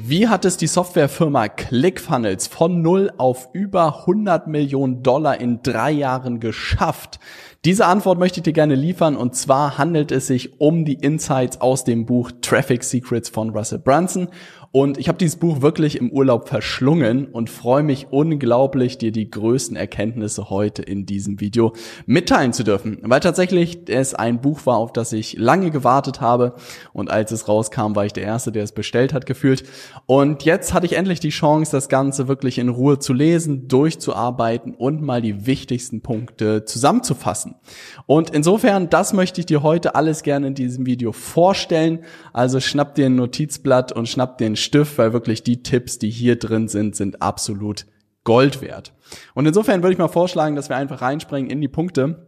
Wie hat es die Softwarefirma ClickFunnels von null auf über 100 Millionen Dollar in drei Jahren geschafft? Diese Antwort möchte ich dir gerne liefern und zwar handelt es sich um die Insights aus dem Buch Traffic Secrets von Russell Brunson und ich habe dieses Buch wirklich im Urlaub verschlungen und freue mich unglaublich, dir die größten Erkenntnisse heute in diesem Video mitteilen zu dürfen. Weil tatsächlich es ein Buch war, auf das ich lange gewartet habe. Und als es rauskam, war ich der Erste, der es bestellt hat, gefühlt. Und jetzt hatte ich endlich die Chance, das Ganze wirklich in Ruhe zu lesen, durchzuarbeiten und mal die wichtigsten Punkte zusammenzufassen. Und insofern, das möchte ich dir heute alles gerne in diesem Video vorstellen. Also schnapp dir ein Notizblatt und schnapp dir Stift, weil wirklich die Tipps, die hier drin sind, sind absolut Gold wert. Und insofern würde ich mal vorschlagen, dass wir einfach reinspringen in die Punkte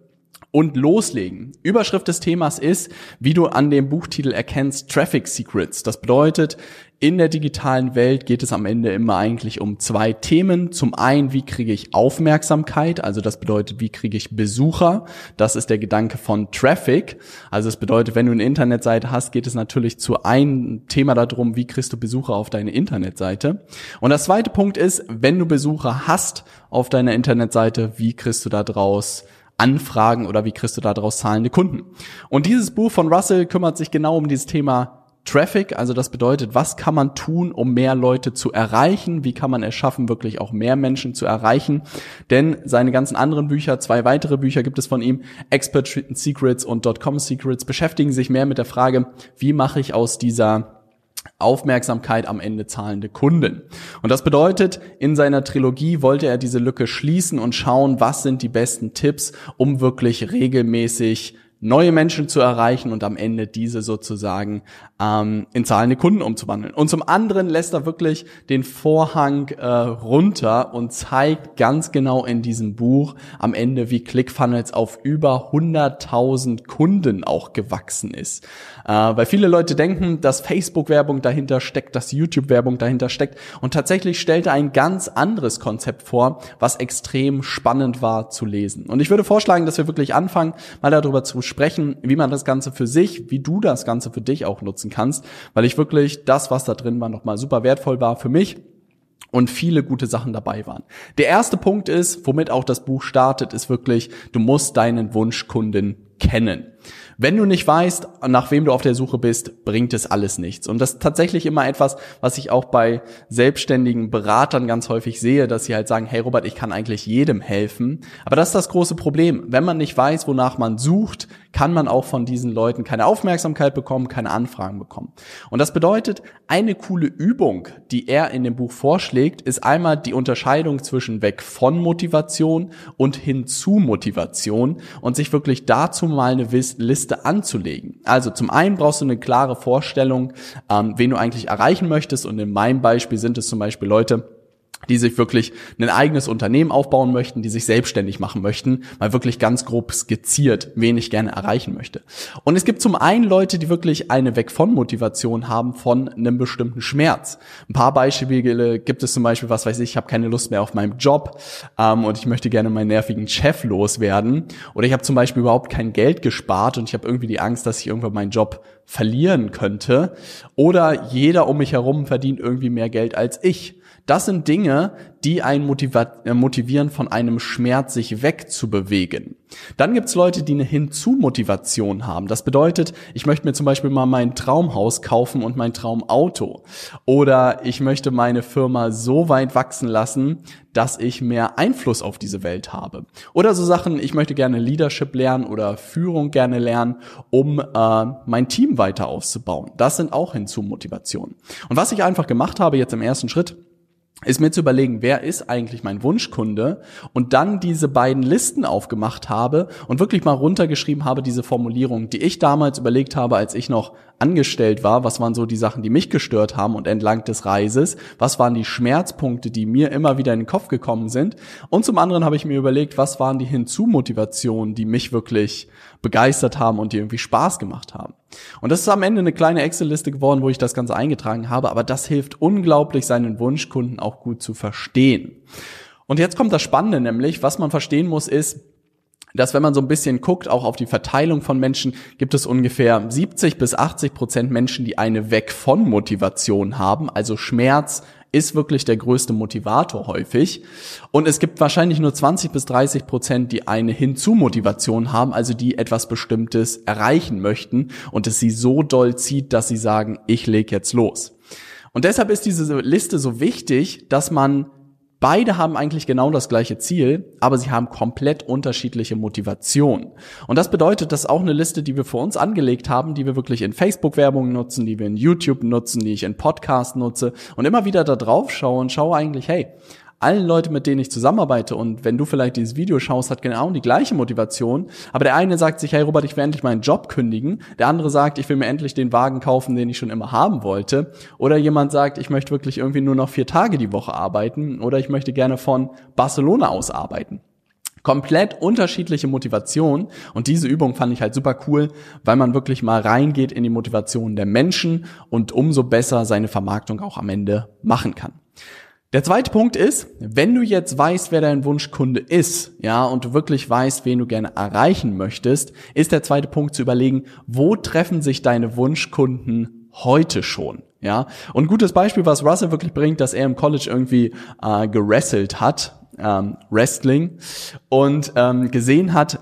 und loslegen. Überschrift des Themas ist, wie du an dem Buchtitel erkennst, Traffic Secrets. Das bedeutet, in der digitalen Welt geht es am Ende immer eigentlich um zwei Themen. Zum einen, wie kriege ich Aufmerksamkeit? Also das bedeutet, wie kriege ich Besucher? Das ist der Gedanke von Traffic. Also es bedeutet, wenn du eine Internetseite hast, geht es natürlich zu einem Thema darum, wie kriegst du Besucher auf deine Internetseite? Und das zweite Punkt ist, wenn du Besucher hast auf deiner Internetseite, wie kriegst du da draus Anfragen oder wie kriegst du daraus zahlende Kunden? Und dieses Buch von Russell kümmert sich genau um dieses Thema Traffic, also das bedeutet, was kann man tun, um mehr Leute zu erreichen? Wie kann man es schaffen, wirklich auch mehr Menschen zu erreichen? Denn seine ganzen anderen Bücher, zwei weitere Bücher gibt es von ihm, Expert Secrets und Dotcom Secrets, beschäftigen sich mehr mit der Frage, wie mache ich aus dieser Aufmerksamkeit am Ende zahlende Kunden. Und das bedeutet, in seiner Trilogie wollte er diese Lücke schließen und schauen, was sind die besten Tipps, um wirklich regelmäßig neue Menschen zu erreichen und am Ende diese sozusagen ähm, in zahlende Kunden umzuwandeln. Und zum anderen lässt er wirklich den Vorhang äh, runter und zeigt ganz genau in diesem Buch am Ende, wie ClickFunnels auf über 100.000 Kunden auch gewachsen ist. Äh, weil viele Leute denken, dass Facebook-Werbung dahinter steckt, dass YouTube-Werbung dahinter steckt. Und tatsächlich stellt er ein ganz anderes Konzept vor, was extrem spannend war zu lesen. Und ich würde vorschlagen, dass wir wirklich anfangen, mal darüber zu sprechen, wie man das Ganze für sich, wie du das Ganze für dich auch nutzen kannst, weil ich wirklich das, was da drin war, nochmal super wertvoll war für mich und viele gute Sachen dabei waren. Der erste Punkt ist, womit auch das Buch startet, ist wirklich, du musst deinen Wunschkunden kennen. Wenn du nicht weißt, nach wem du auf der Suche bist, bringt es alles nichts. Und das ist tatsächlich immer etwas, was ich auch bei selbstständigen Beratern ganz häufig sehe, dass sie halt sagen, hey Robert, ich kann eigentlich jedem helfen. Aber das ist das große Problem. Wenn man nicht weiß, wonach man sucht, kann man auch von diesen Leuten keine Aufmerksamkeit bekommen, keine Anfragen bekommen. Und das bedeutet, eine coole Übung, die er in dem Buch vorschlägt, ist einmal die Unterscheidung zwischen weg von Motivation und hin zu Motivation und sich wirklich dazu mal eine Liste anzulegen. Also zum einen brauchst du eine klare Vorstellung, ähm, wen du eigentlich erreichen möchtest und in meinem Beispiel sind es zum Beispiel Leute, die sich wirklich ein eigenes Unternehmen aufbauen möchten, die sich selbstständig machen möchten, mal wirklich ganz grob skizziert, wen ich gerne erreichen möchte. Und es gibt zum einen Leute, die wirklich eine Weg von Motivation haben von einem bestimmten Schmerz. Ein paar Beispiele gibt es zum Beispiel, was weiß ich, ich habe keine Lust mehr auf meinen Job ähm, und ich möchte gerne meinen nervigen Chef loswerden. Oder ich habe zum Beispiel überhaupt kein Geld gespart und ich habe irgendwie die Angst, dass ich irgendwann meinen Job verlieren könnte. Oder jeder um mich herum verdient irgendwie mehr Geld als ich. Das sind Dinge, die einen äh, motivieren, von einem Schmerz sich wegzubewegen. Dann gibt's Leute, die eine Hinzu-Motivation haben. Das bedeutet, ich möchte mir zum Beispiel mal mein Traumhaus kaufen und mein Traumauto. Oder ich möchte meine Firma so weit wachsen lassen, dass ich mehr Einfluss auf diese Welt habe. Oder so Sachen, ich möchte gerne Leadership lernen oder Führung gerne lernen, um äh, mein Team weiter aufzubauen. Das sind auch Hinzu-Motivationen. Und was ich einfach gemacht habe jetzt im ersten Schritt, ist mir zu überlegen, wer ist eigentlich mein Wunschkunde? Und dann diese beiden Listen aufgemacht habe und wirklich mal runtergeschrieben habe, diese Formulierung, die ich damals überlegt habe, als ich noch angestellt war, was waren so die Sachen, die mich gestört haben? Und entlang des Reises, was waren die Schmerzpunkte, die mir immer wieder in den Kopf gekommen sind? Und zum anderen habe ich mir überlegt, was waren die Hinzumotivationen, die mich wirklich begeistert haben und die irgendwie Spaß gemacht haben. Und das ist am Ende eine kleine Excel-Liste geworden, wo ich das Ganze eingetragen habe, aber das hilft unglaublich, seinen Wunschkunden auch gut zu verstehen. Und jetzt kommt das Spannende, nämlich, was man verstehen muss, ist, dass wenn man so ein bisschen guckt, auch auf die Verteilung von Menschen, gibt es ungefähr 70 bis 80 Prozent Menschen, die eine Weg von Motivation haben, also Schmerz, ist wirklich der größte Motivator häufig. Und es gibt wahrscheinlich nur 20 bis 30 Prozent, die eine Hinzu-Motivation haben, also die etwas Bestimmtes erreichen möchten und es sie so doll zieht, dass sie sagen, ich leg jetzt los. Und deshalb ist diese Liste so wichtig, dass man Beide haben eigentlich genau das gleiche Ziel, aber sie haben komplett unterschiedliche Motivationen. Und das bedeutet, dass auch eine Liste, die wir für uns angelegt haben, die wir wirklich in Facebook-Werbung nutzen, die wir in YouTube nutzen, die ich in Podcast nutze und immer wieder da drauf schaue und schaue eigentlich, hey, allen Leute, mit denen ich zusammenarbeite und wenn du vielleicht dieses Video schaust, hat genau die gleiche Motivation, aber der eine sagt sich, hey Robert, ich will endlich meinen Job kündigen, der andere sagt, ich will mir endlich den Wagen kaufen, den ich schon immer haben wollte, oder jemand sagt, ich möchte wirklich irgendwie nur noch vier Tage die Woche arbeiten. Oder ich möchte gerne von Barcelona aus arbeiten. Komplett unterschiedliche Motivationen und diese Übung fand ich halt super cool, weil man wirklich mal reingeht in die Motivation der Menschen und umso besser seine Vermarktung auch am Ende machen kann. Der zweite Punkt ist, wenn du jetzt weißt, wer dein Wunschkunde ist, ja, und du wirklich weißt, wen du gerne erreichen möchtest, ist der zweite Punkt zu überlegen, wo treffen sich deine Wunschkunden heute schon? Ja, und gutes Beispiel, was Russell wirklich bringt, dass er im College irgendwie äh, gerasselt hat, ähm, Wrestling, und ähm, gesehen hat,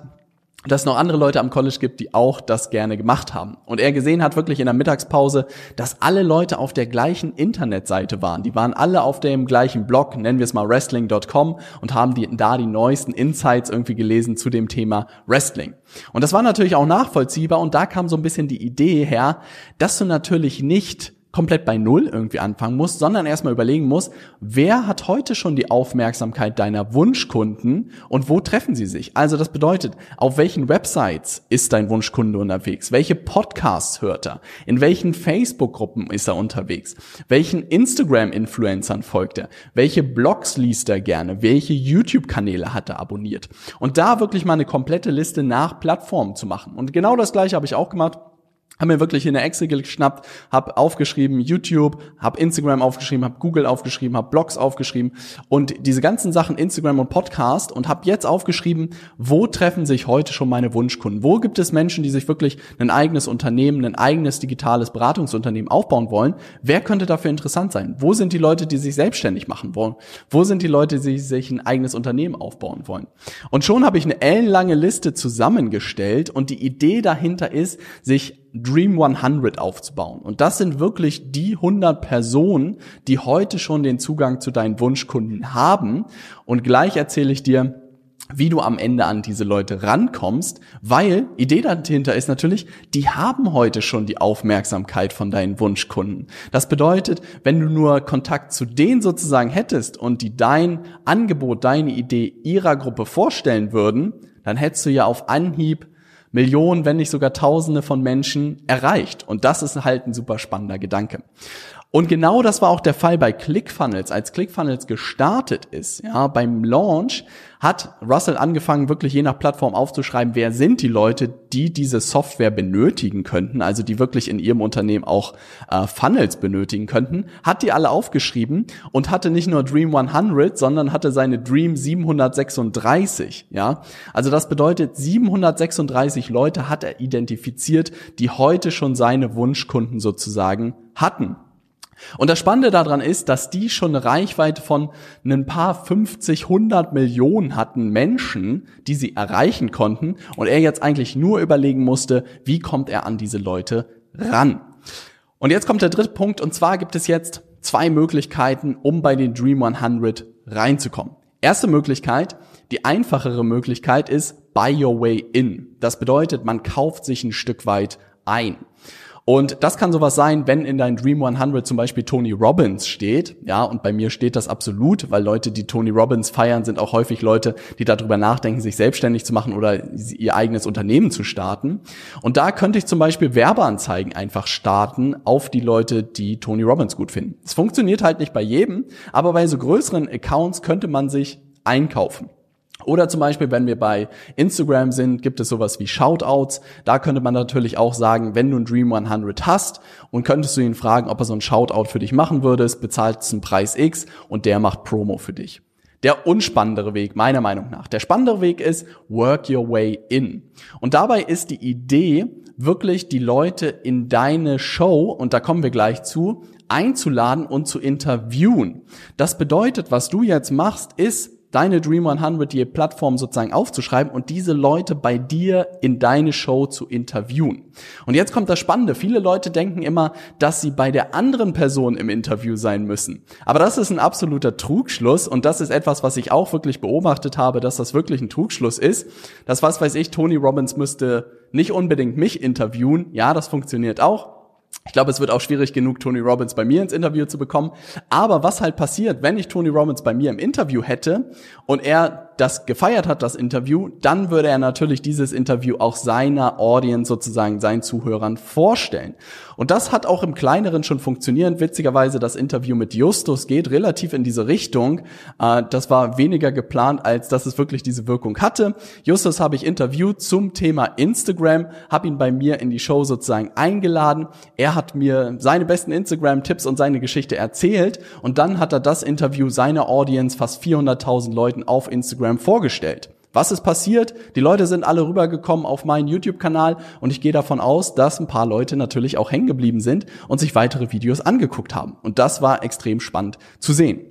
dass es noch andere Leute am College gibt, die auch das gerne gemacht haben. Und er gesehen hat wirklich in der Mittagspause, dass alle Leute auf der gleichen Internetseite waren. Die waren alle auf dem gleichen Blog, nennen wir es mal wrestling.com und haben die, da die neuesten Insights irgendwie gelesen zu dem Thema Wrestling. Und das war natürlich auch nachvollziehbar und da kam so ein bisschen die Idee her, dass du natürlich nicht komplett bei Null irgendwie anfangen musst, sondern erstmal überlegen musst, wer hat heute schon die Aufmerksamkeit deiner Wunschkunden und wo treffen sie sich? Also das bedeutet, auf welchen Websites ist dein Wunschkunde unterwegs? Welche Podcasts hört er? In welchen Facebook-Gruppen ist er unterwegs? Welchen Instagram-Influencern folgt er? Welche Blogs liest er gerne? Welche YouTube-Kanäle hat er abonniert? Und da wirklich mal eine komplette Liste nach Plattformen zu machen. Und genau das gleiche habe ich auch gemacht habe mir wirklich in der Excel geschnappt, habe aufgeschrieben YouTube, habe Instagram aufgeschrieben, habe Google aufgeschrieben, habe Blogs aufgeschrieben und diese ganzen Sachen Instagram und Podcast und habe jetzt aufgeschrieben, wo treffen sich heute schon meine Wunschkunden? Wo gibt es Menschen, die sich wirklich ein eigenes Unternehmen, ein eigenes digitales Beratungsunternehmen aufbauen wollen? Wer könnte dafür interessant sein? Wo sind die Leute, die sich selbstständig machen wollen? Wo sind die Leute, die sich ein eigenes Unternehmen aufbauen wollen? Und schon habe ich eine ellenlange Liste zusammengestellt und die Idee dahinter ist, sich Dream 100 aufzubauen. Und das sind wirklich die 100 Personen, die heute schon den Zugang zu deinen Wunschkunden haben. Und gleich erzähle ich dir, wie du am Ende an diese Leute rankommst, weil Idee dahinter ist natürlich, die haben heute schon die Aufmerksamkeit von deinen Wunschkunden. Das bedeutet, wenn du nur Kontakt zu denen sozusagen hättest und die dein Angebot, deine Idee ihrer Gruppe vorstellen würden, dann hättest du ja auf Anhieb Millionen, wenn nicht sogar Tausende von Menschen erreicht. Und das ist halt ein super spannender Gedanke. Und genau das war auch der Fall bei ClickFunnels. Als ClickFunnels gestartet ist, ja, beim Launch hat Russell angefangen, wirklich je nach Plattform aufzuschreiben, wer sind die Leute, die diese Software benötigen könnten, also die wirklich in ihrem Unternehmen auch äh, Funnels benötigen könnten, hat die alle aufgeschrieben und hatte nicht nur Dream 100, sondern hatte seine Dream 736, ja. Also das bedeutet, 736 Leute hat er identifiziert, die heute schon seine Wunschkunden sozusagen hatten. Und das Spannende daran ist, dass die schon eine Reichweite von ein paar 50, 100 Millionen hatten Menschen, die sie erreichen konnten und er jetzt eigentlich nur überlegen musste, wie kommt er an diese Leute ran. Und jetzt kommt der dritte Punkt und zwar gibt es jetzt zwei Möglichkeiten, um bei den Dream 100 reinzukommen. Erste Möglichkeit, die einfachere Möglichkeit ist Buy Your Way In. Das bedeutet, man kauft sich ein Stück weit ein. Und das kann sowas sein, wenn in dein Dream 100 zum Beispiel Tony Robbins steht. Ja, und bei mir steht das absolut, weil Leute, die Tony Robbins feiern, sind auch häufig Leute, die darüber nachdenken, sich selbstständig zu machen oder ihr eigenes Unternehmen zu starten. Und da könnte ich zum Beispiel Werbeanzeigen einfach starten auf die Leute, die Tony Robbins gut finden. Es funktioniert halt nicht bei jedem, aber bei so größeren Accounts könnte man sich einkaufen. Oder zum Beispiel, wenn wir bei Instagram sind, gibt es sowas wie Shoutouts. Da könnte man natürlich auch sagen, wenn du ein Dream 100 hast und könntest du ihn fragen, ob er so ein Shoutout für dich machen würdest, bezahlst einen Preis X und der macht Promo für dich. Der unspannendere Weg, meiner Meinung nach. Der spannendere Weg ist Work Your Way In. Und dabei ist die Idee, wirklich die Leute in deine Show, und da kommen wir gleich zu, einzuladen und zu interviewen. Das bedeutet, was du jetzt machst, ist, deine Dream 100, die Plattform sozusagen aufzuschreiben und diese Leute bei dir in deine Show zu interviewen. Und jetzt kommt das Spannende. Viele Leute denken immer, dass sie bei der anderen Person im Interview sein müssen. Aber das ist ein absoluter Trugschluss und das ist etwas, was ich auch wirklich beobachtet habe, dass das wirklich ein Trugschluss ist. Das was weiß ich, Tony Robbins müsste nicht unbedingt mich interviewen. Ja, das funktioniert auch. Ich glaube, es wird auch schwierig genug, Tony Robbins bei mir ins Interview zu bekommen. Aber was halt passiert, wenn ich Tony Robbins bei mir im Interview hätte und er das gefeiert hat, das Interview, dann würde er natürlich dieses Interview auch seiner Audience sozusagen, seinen Zuhörern vorstellen. Und das hat auch im Kleineren schon funktioniert. Witzigerweise, das Interview mit Justus geht relativ in diese Richtung. Äh, das war weniger geplant, als dass es wirklich diese Wirkung hatte. Justus habe ich interviewt zum Thema Instagram, habe ihn bei mir in die Show sozusagen eingeladen. Er hat mir seine besten Instagram-Tipps und seine Geschichte erzählt. Und dann hat er das Interview seiner Audience, fast 400.000 Leuten auf Instagram Instagram vorgestellt. Was ist passiert? Die Leute sind alle rübergekommen auf meinen YouTube-Kanal und ich gehe davon aus, dass ein paar Leute natürlich auch hängen geblieben sind und sich weitere Videos angeguckt haben. Und das war extrem spannend zu sehen.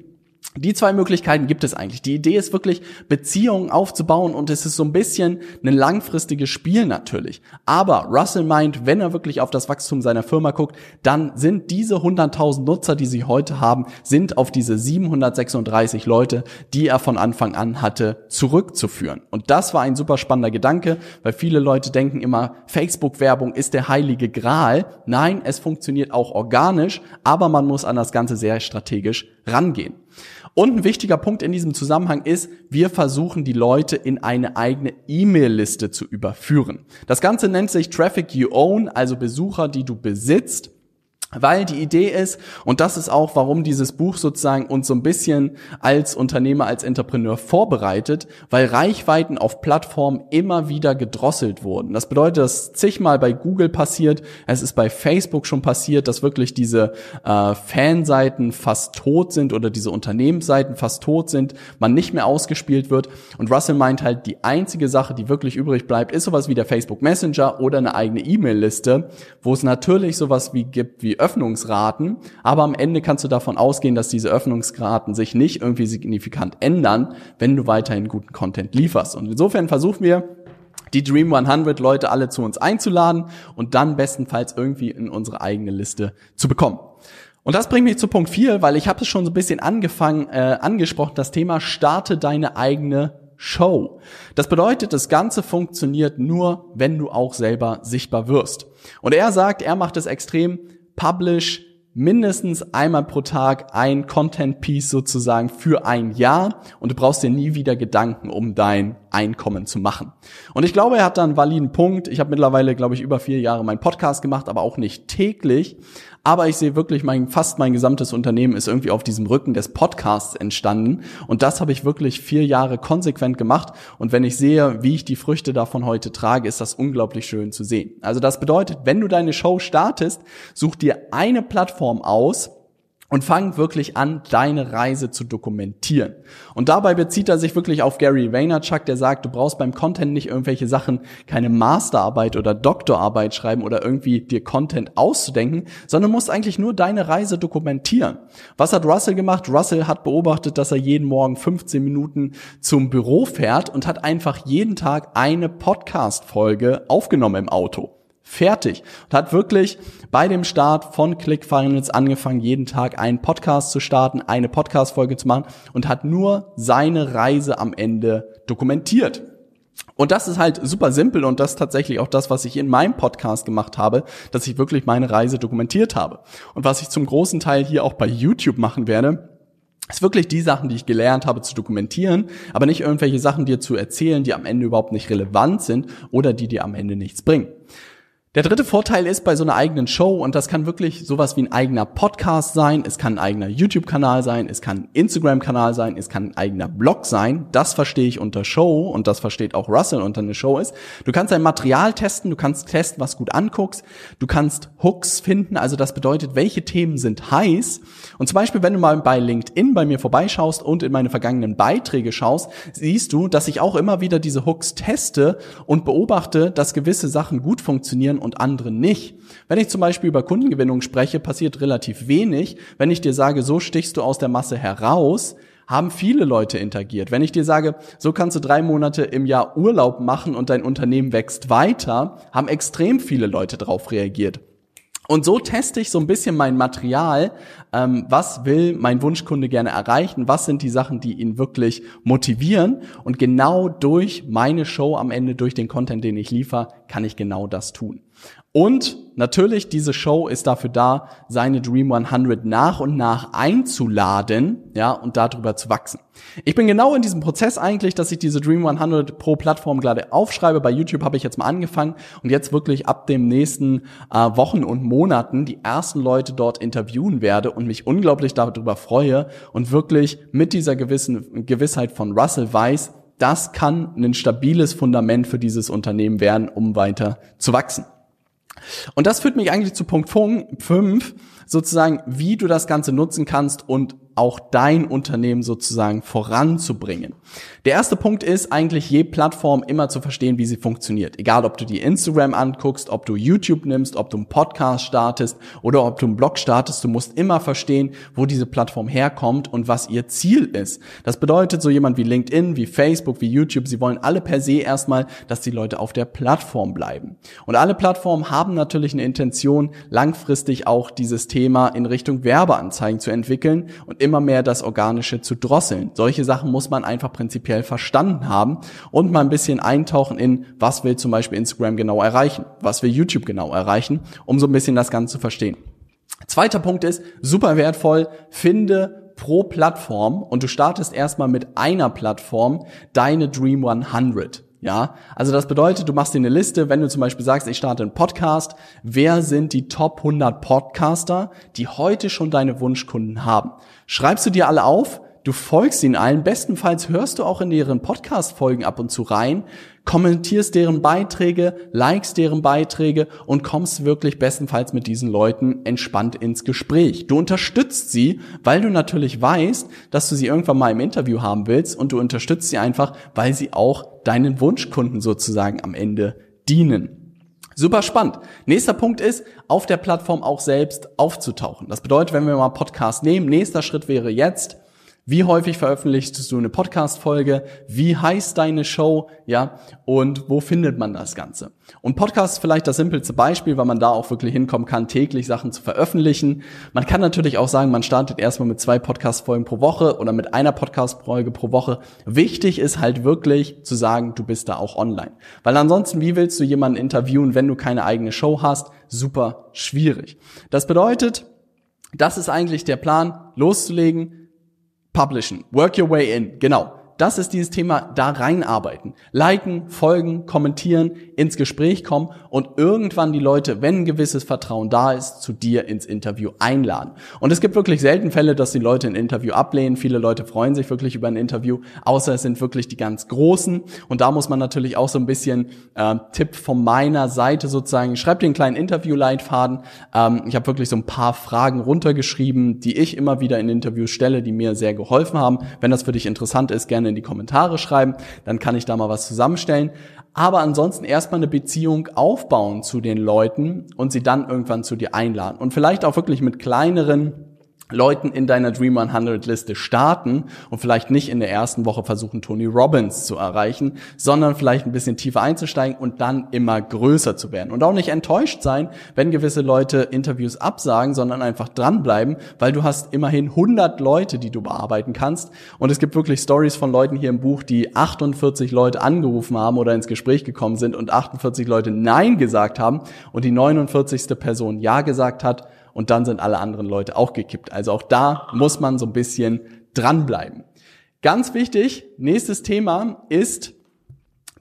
Die zwei Möglichkeiten gibt es eigentlich. Die Idee ist wirklich, Beziehungen aufzubauen und es ist so ein bisschen ein langfristiges Spiel natürlich. Aber Russell meint, wenn er wirklich auf das Wachstum seiner Firma guckt, dann sind diese 100.000 Nutzer, die sie heute haben, sind auf diese 736 Leute, die er von Anfang an hatte, zurückzuführen. Und das war ein super spannender Gedanke, weil viele Leute denken immer, Facebook-Werbung ist der heilige Gral. Nein, es funktioniert auch organisch, aber man muss an das Ganze sehr strategisch rangehen. Und ein wichtiger Punkt in diesem Zusammenhang ist, wir versuchen die Leute in eine eigene E-Mail-Liste zu überführen. Das Ganze nennt sich Traffic You Own, also Besucher, die du besitzt. Weil die Idee ist, und das ist auch, warum dieses Buch sozusagen uns so ein bisschen als Unternehmer, als Entrepreneur vorbereitet, weil Reichweiten auf Plattformen immer wieder gedrosselt wurden. Das bedeutet, dass zigmal bei Google passiert, es ist bei Facebook schon passiert, dass wirklich diese äh, Fanseiten fast tot sind oder diese Unternehmensseiten fast tot sind, man nicht mehr ausgespielt wird. Und Russell meint halt, die einzige Sache, die wirklich übrig bleibt, ist sowas wie der Facebook Messenger oder eine eigene E-Mail-Liste, wo es natürlich sowas wie gibt wie Öffnungsraten, aber am Ende kannst du davon ausgehen, dass diese Öffnungsraten sich nicht irgendwie signifikant ändern, wenn du weiterhin guten Content lieferst. Und insofern versuchen wir, die Dream 100 Leute alle zu uns einzuladen und dann bestenfalls irgendwie in unsere eigene Liste zu bekommen. Und das bringt mich zu Punkt 4, weil ich habe es schon so ein bisschen angefangen, äh, angesprochen, das Thema starte deine eigene Show. Das bedeutet, das Ganze funktioniert nur, wenn du auch selber sichtbar wirst. Und er sagt, er macht es extrem, publish mindestens einmal pro Tag ein Content Piece sozusagen für ein Jahr und du brauchst dir nie wieder Gedanken um dein Einkommen zu machen. Und ich glaube, er hat da einen validen Punkt. Ich habe mittlerweile, glaube ich, über vier Jahre meinen Podcast gemacht, aber auch nicht täglich. Aber ich sehe wirklich, mein, fast mein gesamtes Unternehmen ist irgendwie auf diesem Rücken des Podcasts entstanden. Und das habe ich wirklich vier Jahre konsequent gemacht. Und wenn ich sehe, wie ich die Früchte davon heute trage, ist das unglaublich schön zu sehen. Also das bedeutet, wenn du deine Show startest, such dir eine Plattform aus, und fang wirklich an, deine Reise zu dokumentieren. Und dabei bezieht er sich wirklich auf Gary Vaynerchuk, der sagt, du brauchst beim Content nicht irgendwelche Sachen, keine Masterarbeit oder Doktorarbeit schreiben oder irgendwie dir Content auszudenken, sondern musst eigentlich nur deine Reise dokumentieren. Was hat Russell gemacht? Russell hat beobachtet, dass er jeden Morgen 15 Minuten zum Büro fährt und hat einfach jeden Tag eine Podcast-Folge aufgenommen im Auto. Fertig. Und hat wirklich bei dem Start von ClickFunnels angefangen, jeden Tag einen Podcast zu starten, eine Podcast-Folge zu machen und hat nur seine Reise am Ende dokumentiert. Und das ist halt super simpel und das ist tatsächlich auch das, was ich in meinem Podcast gemacht habe, dass ich wirklich meine Reise dokumentiert habe. Und was ich zum großen Teil hier auch bei YouTube machen werde, ist wirklich die Sachen, die ich gelernt habe, zu dokumentieren, aber nicht irgendwelche Sachen dir zu erzählen, die am Ende überhaupt nicht relevant sind oder die dir am Ende nichts bringen. Der dritte Vorteil ist bei so einer eigenen Show, und das kann wirklich sowas wie ein eigener Podcast sein, es kann ein eigener YouTube-Kanal sein, es kann ein Instagram-Kanal sein, es kann ein eigener Blog sein. Das verstehe ich unter Show und das versteht auch Russell unter eine Show ist. Du kannst dein Material testen, du kannst testen, was gut anguckst, du kannst Hooks finden, also das bedeutet, welche Themen sind heiß. Und zum Beispiel, wenn du mal bei LinkedIn bei mir vorbeischaust und in meine vergangenen Beiträge schaust, siehst du, dass ich auch immer wieder diese Hooks teste und beobachte, dass gewisse Sachen gut funktionieren und andere nicht. Wenn ich zum Beispiel über Kundengewinnung spreche, passiert relativ wenig. Wenn ich dir sage, so stichst du aus der Masse heraus, haben viele Leute interagiert. Wenn ich dir sage, so kannst du drei Monate im Jahr Urlaub machen und dein Unternehmen wächst weiter, haben extrem viele Leute darauf reagiert. Und so teste ich so ein bisschen mein Material. Ähm, was will mein Wunschkunde gerne erreichen? Was sind die Sachen, die ihn wirklich motivieren? Und genau durch meine Show am Ende, durch den Content, den ich liefere, kann ich genau das tun. Und natürlich, diese Show ist dafür da, seine Dream 100 nach und nach einzuladen, ja, und darüber zu wachsen. Ich bin genau in diesem Prozess eigentlich, dass ich diese Dream 100 pro Plattform gerade aufschreibe. Bei YouTube habe ich jetzt mal angefangen und jetzt wirklich ab dem nächsten äh, Wochen und Monaten die ersten Leute dort interviewen werde und mich unglaublich darüber freue und wirklich mit dieser gewissen Gewissheit von Russell weiß, das kann ein stabiles Fundament für dieses Unternehmen werden, um weiter zu wachsen. Und das führt mich eigentlich zu Punkt 5, sozusagen, wie du das Ganze nutzen kannst und auch dein Unternehmen sozusagen voranzubringen. Der erste Punkt ist eigentlich je Plattform immer zu verstehen, wie sie funktioniert. Egal, ob du die Instagram anguckst, ob du YouTube nimmst, ob du einen Podcast startest oder ob du einen Blog startest, du musst immer verstehen, wo diese Plattform herkommt und was ihr Ziel ist. Das bedeutet, so jemand wie LinkedIn, wie Facebook, wie YouTube, sie wollen alle per se erstmal, dass die Leute auf der Plattform bleiben. Und alle Plattformen haben natürlich eine Intention, langfristig auch dieses Thema in Richtung Werbeanzeigen zu entwickeln und immer mehr das Organische zu drosseln. Solche Sachen muss man einfach prinzipiell verstanden haben und mal ein bisschen eintauchen in, was will zum Beispiel Instagram genau erreichen, was will YouTube genau erreichen, um so ein bisschen das Ganze zu verstehen. Zweiter Punkt ist, super wertvoll, finde pro Plattform und du startest erstmal mit einer Plattform deine Dream 100. Ja, also das bedeutet, du machst dir eine Liste, wenn du zum Beispiel sagst, ich starte einen Podcast, wer sind die Top 100 Podcaster, die heute schon deine Wunschkunden haben? Schreibst du dir alle auf, du folgst ihnen allen, bestenfalls hörst du auch in deren Podcast-Folgen ab und zu rein, kommentierst deren Beiträge, likest deren Beiträge und kommst wirklich bestenfalls mit diesen Leuten entspannt ins Gespräch. Du unterstützt sie, weil du natürlich weißt, dass du sie irgendwann mal im Interview haben willst und du unterstützt sie einfach, weil sie auch deinen Wunschkunden sozusagen am Ende dienen. Super spannend. Nächster Punkt ist, auf der Plattform auch selbst aufzutauchen. Das bedeutet, wenn wir mal Podcast nehmen, nächster Schritt wäre jetzt, wie häufig veröffentlichst du eine Podcast-Folge? Wie heißt deine Show? Ja, und wo findet man das Ganze? Und Podcast ist vielleicht das simpelste Beispiel, weil man da auch wirklich hinkommen kann, täglich Sachen zu veröffentlichen. Man kann natürlich auch sagen, man startet erstmal mit zwei Podcast-Folgen pro Woche oder mit einer Podcast-Folge pro Woche. Wichtig ist halt wirklich zu sagen, du bist da auch online. Weil ansonsten, wie willst du jemanden interviewen, wenn du keine eigene Show hast? Super schwierig. Das bedeutet, das ist eigentlich der Plan, loszulegen, Publishen. Work your way in. Genau das ist dieses Thema, da reinarbeiten. Liken, folgen, kommentieren, ins Gespräch kommen und irgendwann die Leute, wenn ein gewisses Vertrauen da ist, zu dir ins Interview einladen. Und es gibt wirklich selten Fälle, dass die Leute ein Interview ablehnen. Viele Leute freuen sich wirklich über ein Interview, außer es sind wirklich die ganz Großen. Und da muss man natürlich auch so ein bisschen äh, Tipp von meiner Seite sozusagen, schreibt dir einen kleinen Interview-Leitfaden. Ähm, ich habe wirklich so ein paar Fragen runtergeschrieben, die ich immer wieder in Interviews stelle, die mir sehr geholfen haben. Wenn das für dich interessant ist, gerne gerne in die Kommentare schreiben, dann kann ich da mal was zusammenstellen. Aber ansonsten erstmal eine Beziehung aufbauen zu den Leuten und sie dann irgendwann zu dir einladen. Und vielleicht auch wirklich mit kleineren Leuten in deiner Dream 100 Liste starten und vielleicht nicht in der ersten Woche versuchen, Tony Robbins zu erreichen, sondern vielleicht ein bisschen tiefer einzusteigen und dann immer größer zu werden. Und auch nicht enttäuscht sein, wenn gewisse Leute Interviews absagen, sondern einfach dranbleiben, weil du hast immerhin 100 Leute, die du bearbeiten kannst. Und es gibt wirklich Stories von Leuten hier im Buch, die 48 Leute angerufen haben oder ins Gespräch gekommen sind und 48 Leute Nein gesagt haben und die 49. Person Ja gesagt hat und dann sind alle anderen Leute auch gekippt. Also auch da muss man so ein bisschen dranbleiben. Ganz wichtig, nächstes Thema ist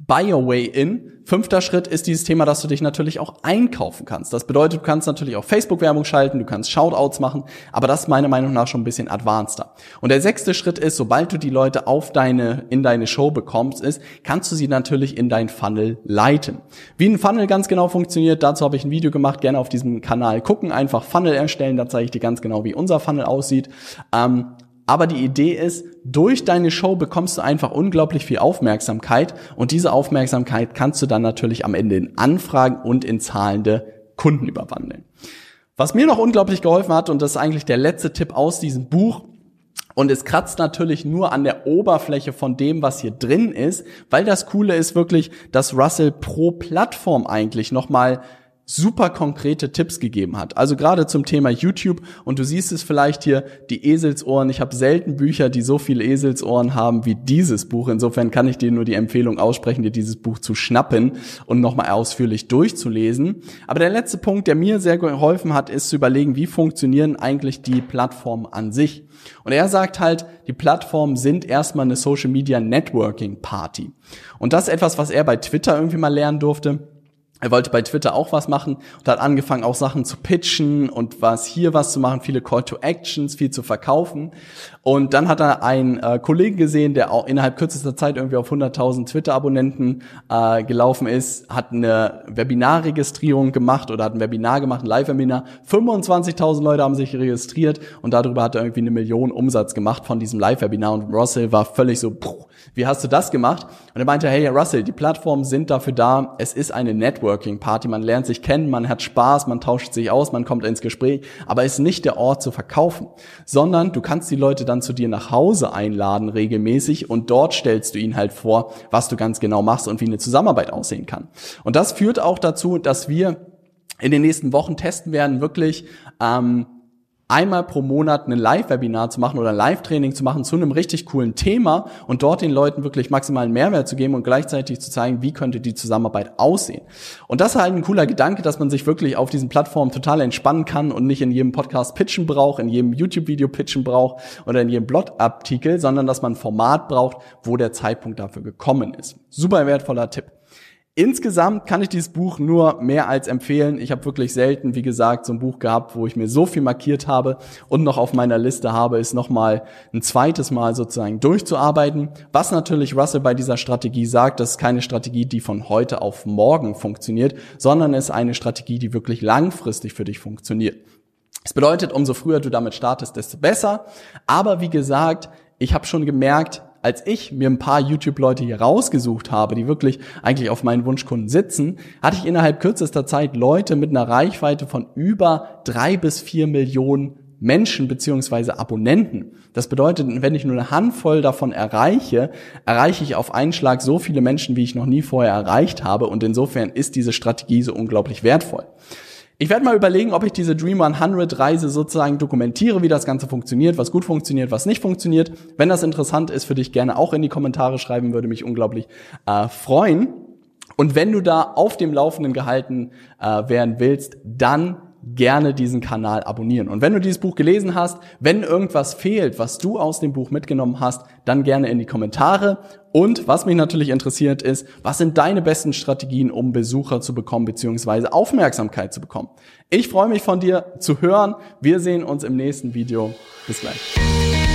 Buy Your Way In. Fünfter Schritt ist dieses Thema, dass du dich natürlich auch einkaufen kannst. Das bedeutet, du kannst natürlich auch Facebook-Werbung schalten, du kannst Shoutouts machen, aber das ist meiner Meinung nach schon ein bisschen advanceder. Und der sechste Schritt ist, sobald du die Leute auf deine, in deine Show bekommst, ist, kannst du sie natürlich in dein Funnel leiten. Wie ein Funnel ganz genau funktioniert, dazu habe ich ein Video gemacht, gerne auf diesem Kanal gucken, einfach Funnel erstellen, da zeige ich dir ganz genau, wie unser Funnel aussieht. Ähm, aber die Idee ist, durch deine Show bekommst du einfach unglaublich viel Aufmerksamkeit und diese Aufmerksamkeit kannst du dann natürlich am Ende in Anfragen und in zahlende Kunden überwandeln. Was mir noch unglaublich geholfen hat, und das ist eigentlich der letzte Tipp aus diesem Buch, und es kratzt natürlich nur an der Oberfläche von dem, was hier drin ist, weil das Coole ist wirklich, dass Russell pro Plattform eigentlich nochmal super konkrete Tipps gegeben hat. Also gerade zum Thema YouTube und du siehst es vielleicht hier, die Eselsohren. Ich habe selten Bücher, die so viele Eselsohren haben wie dieses Buch. Insofern kann ich dir nur die Empfehlung aussprechen, dir dieses Buch zu schnappen und nochmal ausführlich durchzulesen. Aber der letzte Punkt, der mir sehr geholfen hat, ist zu überlegen, wie funktionieren eigentlich die Plattformen an sich. Und er sagt halt, die Plattformen sind erstmal eine Social Media Networking Party. Und das ist etwas, was er bei Twitter irgendwie mal lernen durfte er wollte bei Twitter auch was machen und hat angefangen, auch Sachen zu pitchen und was hier was zu machen, viele Call to Actions, viel zu verkaufen. Und dann hat er einen äh, Kollegen gesehen, der auch innerhalb kürzester Zeit irgendwie auf 100.000 Twitter-Abonnenten äh, gelaufen ist, hat eine Webinarregistrierung gemacht oder hat ein Webinar gemacht, ein Live-Webinar. 25.000 Leute haben sich registriert und darüber hat er irgendwie eine Million Umsatz gemacht von diesem Live-Webinar. Und Russell war völlig so, wie hast du das gemacht? Und er meinte, hey Russell, die Plattformen sind dafür da, es ist eine Network Networking Party. Man lernt sich kennen, man hat Spaß, man tauscht sich aus, man kommt ins Gespräch, aber ist nicht der Ort zu verkaufen, sondern du kannst die Leute dann zu dir nach Hause einladen regelmäßig und dort stellst du ihnen halt vor, was du ganz genau machst und wie eine Zusammenarbeit aussehen kann. Und das führt auch dazu, dass wir in den nächsten Wochen testen werden, wirklich ähm, einmal pro Monat ein Live-Webinar zu machen oder ein Live-Training zu machen zu einem richtig coolen Thema und dort den Leuten wirklich maximalen Mehrwert zu geben und gleichzeitig zu zeigen, wie könnte die Zusammenarbeit aussehen. Und das ist halt ein cooler Gedanke, dass man sich wirklich auf diesen Plattformen total entspannen kann und nicht in jedem Podcast pitchen braucht, in jedem YouTube-Video pitchen braucht oder in jedem Blogartikel, sondern dass man ein Format braucht, wo der Zeitpunkt dafür gekommen ist. Super wertvoller Tipp. Insgesamt kann ich dieses Buch nur mehr als empfehlen. Ich habe wirklich selten, wie gesagt, so ein Buch gehabt, wo ich mir so viel markiert habe und noch auf meiner Liste habe, ist nochmal ein zweites Mal sozusagen durchzuarbeiten. Was natürlich Russell bei dieser Strategie sagt, das ist keine Strategie, die von heute auf morgen funktioniert, sondern ist eine Strategie, die wirklich langfristig für dich funktioniert. Es bedeutet, umso früher du damit startest, desto besser. Aber wie gesagt, ich habe schon gemerkt, als ich mir ein paar YouTube-Leute hier rausgesucht habe, die wirklich eigentlich auf meinen Wunschkunden sitzen, hatte ich innerhalb kürzester Zeit Leute mit einer Reichweite von über drei bis vier Millionen Menschen beziehungsweise Abonnenten. Das bedeutet, wenn ich nur eine Handvoll davon erreiche, erreiche ich auf einen Schlag so viele Menschen, wie ich noch nie vorher erreicht habe. Und insofern ist diese Strategie so unglaublich wertvoll. Ich werde mal überlegen, ob ich diese Dream 100 Reise sozusagen dokumentiere, wie das Ganze funktioniert, was gut funktioniert, was nicht funktioniert. Wenn das interessant ist für dich, gerne auch in die Kommentare schreiben, würde mich unglaublich äh, freuen. Und wenn du da auf dem Laufenden gehalten äh, werden willst, dann gerne diesen Kanal abonnieren. Und wenn du dieses Buch gelesen hast, wenn irgendwas fehlt, was du aus dem Buch mitgenommen hast, dann gerne in die Kommentare. Und was mich natürlich interessiert ist, was sind deine besten Strategien, um Besucher zu bekommen bzw. Aufmerksamkeit zu bekommen? Ich freue mich von dir zu hören. Wir sehen uns im nächsten Video. Bis gleich.